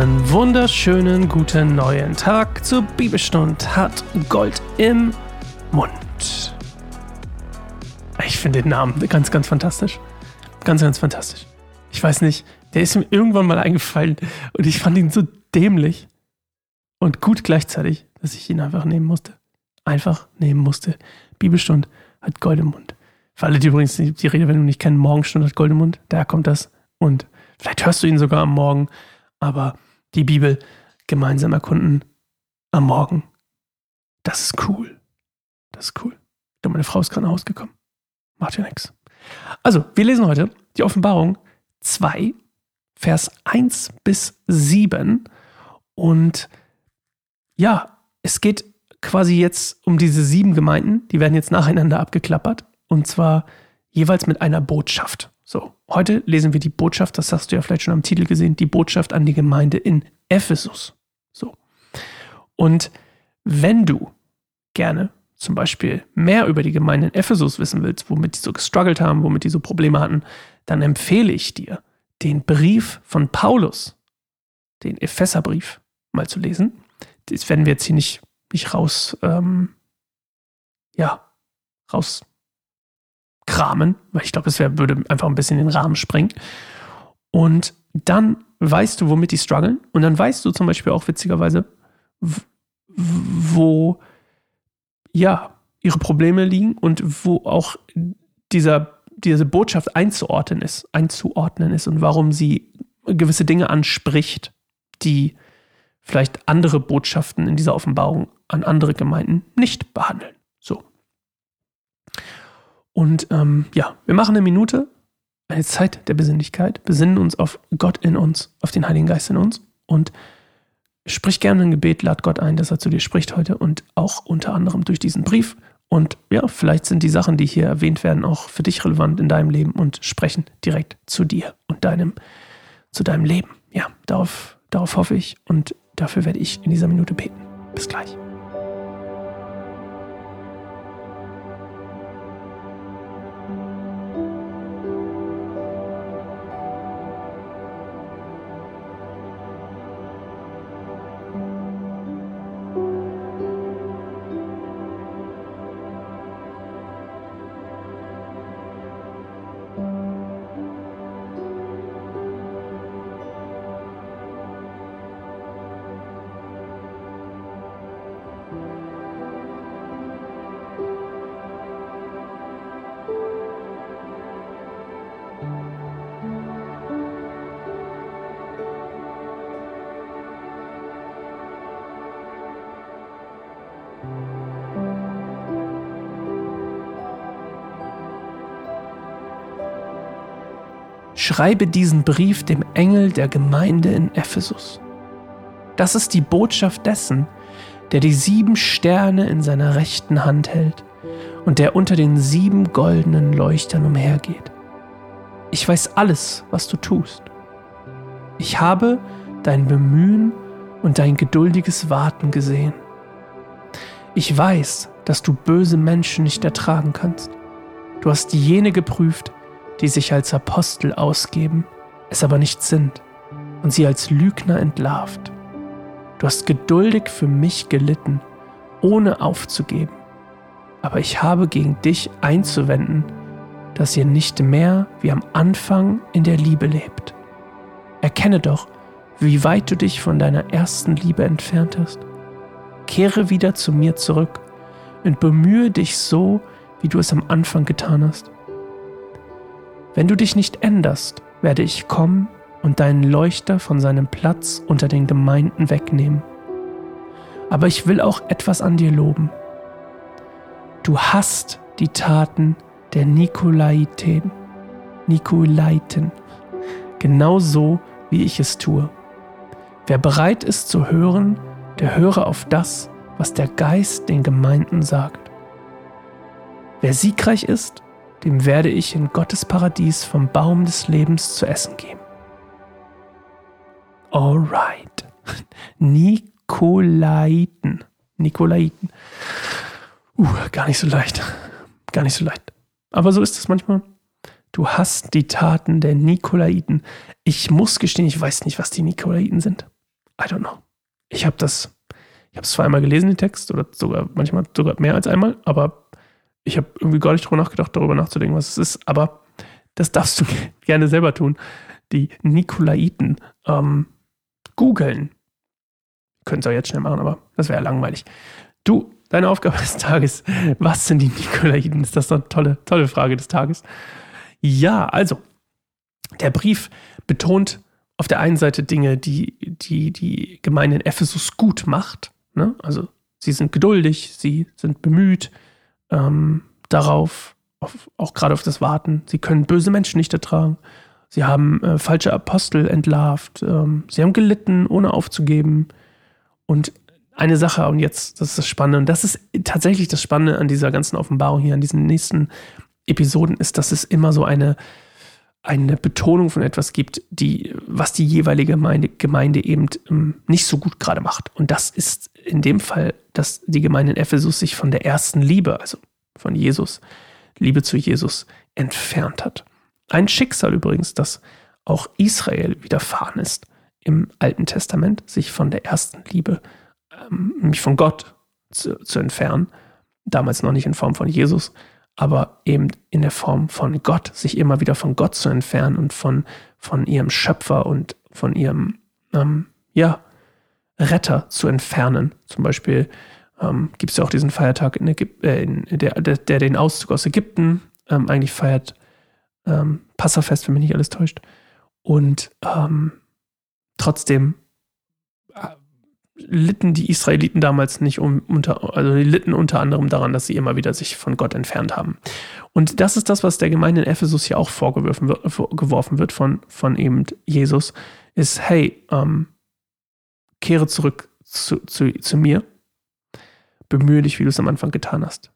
Einen wunderschönen guten neuen Tag zur Bibelstund hat Gold im Mund. Ich finde den Namen ganz, ganz fantastisch. Ganz, ganz fantastisch. Ich weiß nicht, der ist mir irgendwann mal eingefallen und ich fand ihn so dämlich und gut gleichzeitig, dass ich ihn einfach nehmen musste. Einfach nehmen musste. Bibelstund hat Gold im Mund. Für alle, die übrigens die Redewendung nicht kennen, Morgenstund hat Gold im Mund, da kommt das. Und vielleicht hörst du ihn sogar am Morgen aber die Bibel gemeinsam erkunden am Morgen, das ist cool. Das ist cool. Ich glaube, meine Frau ist gerade nach Hause gekommen. Macht ja nichts. Also, wir lesen heute die Offenbarung 2, Vers 1 bis 7. Und ja, es geht quasi jetzt um diese sieben Gemeinden. Die werden jetzt nacheinander abgeklappert. Und zwar jeweils mit einer Botschaft. So, heute lesen wir die Botschaft, das hast du ja vielleicht schon am Titel gesehen, die Botschaft an die Gemeinde in Ephesus. So. Und wenn du gerne zum Beispiel mehr über die Gemeinde in Ephesus wissen willst, womit die so gestruggelt haben, womit die so Probleme hatten, dann empfehle ich dir, den Brief von Paulus, den Epheserbrief, mal zu lesen. Das werden wir jetzt hier nicht, nicht raus, ähm, ja, raus kramen, weil ich glaube, es wär, würde einfach ein bisschen den Rahmen sprengen. Und dann weißt du, womit die strugglen. Und dann weißt du zum Beispiel auch witzigerweise, wo ja ihre Probleme liegen und wo auch dieser, diese Botschaft einzuordnen ist, einzuordnen ist und warum sie gewisse Dinge anspricht, die vielleicht andere Botschaften in dieser Offenbarung an andere Gemeinden nicht behandeln. Und ähm, ja, wir machen eine Minute, eine Zeit der Besinnlichkeit, besinnen uns auf Gott in uns, auf den Heiligen Geist in uns und sprich gerne ein Gebet, lad Gott ein, dass er zu dir spricht heute und auch unter anderem durch diesen Brief. Und ja, vielleicht sind die Sachen, die hier erwähnt werden, auch für dich relevant in deinem Leben und sprechen direkt zu dir und deinem, zu deinem Leben. Ja, darauf, darauf hoffe ich und dafür werde ich in dieser Minute beten. Bis gleich. Schreibe diesen Brief dem Engel der Gemeinde in Ephesus. Das ist die Botschaft dessen, der die sieben Sterne in seiner rechten Hand hält und der unter den sieben goldenen Leuchtern umhergeht. Ich weiß alles, was du tust. Ich habe dein Bemühen und dein geduldiges Warten gesehen. Ich weiß, dass du böse Menschen nicht ertragen kannst. Du hast jene geprüft, die sich als Apostel ausgeben, es aber nicht sind und sie als Lügner entlarvt. Du hast geduldig für mich gelitten, ohne aufzugeben. Aber ich habe gegen dich einzuwenden, dass ihr nicht mehr wie am Anfang in der Liebe lebt. Erkenne doch, wie weit du dich von deiner ersten Liebe entfernt hast. Kehre wieder zu mir zurück und bemühe dich so, wie du es am Anfang getan hast. Wenn du dich nicht änderst, werde ich kommen und deinen Leuchter von seinem Platz unter den Gemeinden wegnehmen. Aber ich will auch etwas an dir loben. Du hast die Taten der Nikolaiten, Nikolaiten, genauso wie ich es tue. Wer bereit ist zu hören, der höre auf das, was der Geist den Gemeinden sagt. Wer siegreich ist, dem werde ich in Gottes Paradies vom Baum des Lebens zu essen geben. Alright. Nikolaiten. Nikolaiten. Uh, gar nicht so leicht. Gar nicht so leicht. Aber so ist es manchmal. Du hast die Taten der Nikolaiten. Ich muss gestehen, ich weiß nicht, was die Nikolaiten sind. I don't know. Ich habe das, ich habe es zweimal gelesen, den Text, oder sogar manchmal sogar mehr als einmal, aber ich habe irgendwie gar nicht drüber nachgedacht, darüber nachzudenken, was es ist. Aber das darfst du gerne selber tun. Die Nikolaiten ähm, googeln. Könnt ihr auch jetzt schnell machen, aber das wäre ja langweilig. Du, deine Aufgabe des Tages. Was sind die Nikolaiten? Ist das eine tolle, tolle Frage des Tages. Ja, also, der Brief betont auf der einen Seite Dinge, die die, die Gemeinde in Ephesus gut macht. Ne? Also, sie sind geduldig, sie sind bemüht ähm, darauf, auf, auch gerade auf das Warten. Sie können böse Menschen nicht ertragen. Sie haben äh, falsche Apostel entlarvt. Ähm, sie haben gelitten, ohne aufzugeben. Und eine Sache, und jetzt, das ist das Spannende, und das ist tatsächlich das Spannende an dieser ganzen Offenbarung hier, an diesen nächsten Episoden, ist, dass es immer so eine, eine Betonung von etwas gibt, die, was die jeweilige Gemeinde, Gemeinde eben ähm, nicht so gut gerade macht. Und das ist in dem Fall, dass die Gemeinde in Ephesus sich von der ersten Liebe, also von Jesus, Liebe zu Jesus, entfernt hat. Ein Schicksal übrigens, das auch Israel widerfahren ist im Alten Testament, sich von der ersten Liebe, ähm, nämlich von Gott zu, zu entfernen. Damals noch nicht in Form von Jesus, aber eben in der Form von Gott, sich immer wieder von Gott zu entfernen und von, von ihrem Schöpfer und von ihrem, ähm, ja, Retter zu entfernen. Zum Beispiel ähm, gibt es ja auch diesen Feiertag, in Ägyp äh, in der, der, der, den Auszug aus Ägypten ähm, eigentlich feiert. Ähm, Passafest, wenn mich nicht alles täuscht. Und ähm, trotzdem litten die Israeliten damals nicht um, unter, also die litten unter anderem daran, dass sie immer wieder sich von Gott entfernt haben. Und das ist das, was der Gemeinde in Ephesus hier auch vorgeworfen wird, geworfen wird von, von eben Jesus, ist, hey, ähm, kehre zurück zu, zu, zu mir, bemühe dich, wie du es am Anfang getan hast.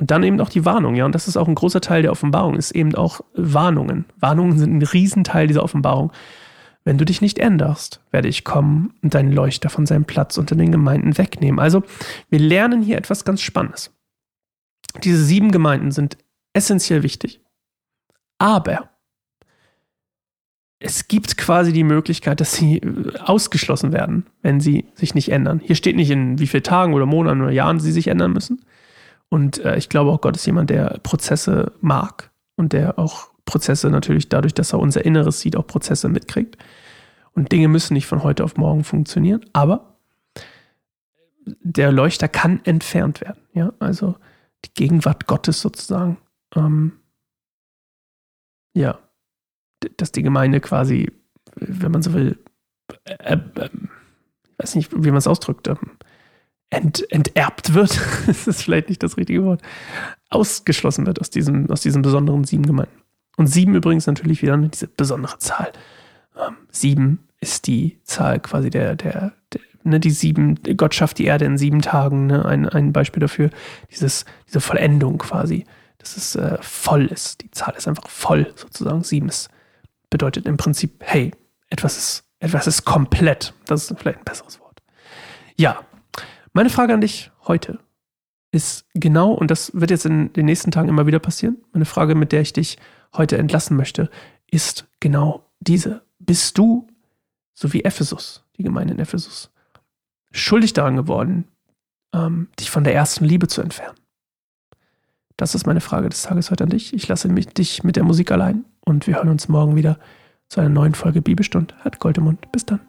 Und dann eben auch die Warnung, ja, und das ist auch ein großer Teil der Offenbarung, ist eben auch Warnungen. Warnungen sind ein Riesenteil dieser Offenbarung. Wenn du dich nicht änderst, werde ich kommen und deinen Leuchter von seinem Platz unter den Gemeinden wegnehmen. Also, wir lernen hier etwas ganz Spannendes. Diese sieben Gemeinden sind essentiell wichtig. Aber es gibt quasi die Möglichkeit, dass sie äh, ausgeschlossen werden, wenn sie sich nicht ändern. Hier steht nicht, in wie vielen Tagen oder Monaten oder Jahren sie sich ändern müssen. Und äh, ich glaube auch, Gott ist jemand, der Prozesse mag und der auch Prozesse natürlich dadurch, dass er unser Inneres sieht, auch Prozesse mitkriegt. Und Dinge müssen nicht von heute auf morgen funktionieren, aber der Leuchter kann entfernt werden. Ja, also die Gegenwart Gottes sozusagen. Ähm, ja, dass die Gemeinde quasi, wenn man so will, äh, äh, weiß nicht, wie man es ausdrückt, ähm, ent, enterbt wird, das ist vielleicht nicht das richtige Wort, ausgeschlossen wird aus diesem, aus diesen besonderen sieben Gemeinden. Und sieben übrigens natürlich wieder diese besondere Zahl. Ähm, sieben ist die Zahl quasi der, der, der ne, die sieben, Gott schafft die Erde in sieben Tagen, ne, ein, ein Beispiel dafür, dieses, diese Vollendung quasi, dass es äh, voll ist. Die Zahl ist einfach voll sozusagen. Sieben ist bedeutet im Prinzip, hey, etwas ist, etwas ist komplett. Das ist vielleicht ein besseres Wort. Ja, meine Frage an dich heute ist genau, und das wird jetzt in den nächsten Tagen immer wieder passieren, meine Frage, mit der ich dich heute entlassen möchte, ist genau diese. Bist du, so wie Ephesus, die Gemeinde in Ephesus, schuldig daran geworden, ähm, dich von der ersten Liebe zu entfernen? Das ist meine Frage des Tages heute an dich. Ich lasse mich, dich mit der Musik allein und wir hören uns morgen wieder zu einer neuen Folge Bibelstunde. Hat Goldemund. Bis dann.